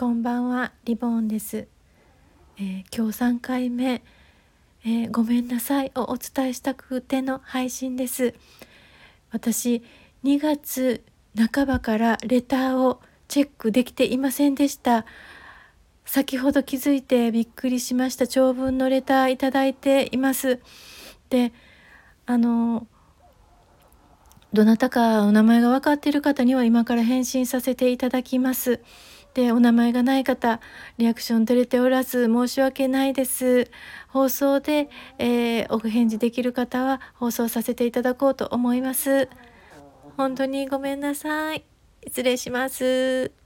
こんばんはリボンです、えー、今日3回目、えー、ごめんなさい。をお伝えしたくての配信です。私2月半ばからレターをチェックできていませんでした。先ほど気づいてびっくりしました。長文のレターいただいています。であのどなたかお名前が分かっている方には今から返信させていただきます。でお名前がない方リアクション取れておらず申し訳ないです。放送で、えー、お返事できる方は放送させていただこうと思います。本当にごめんなさい。失礼します。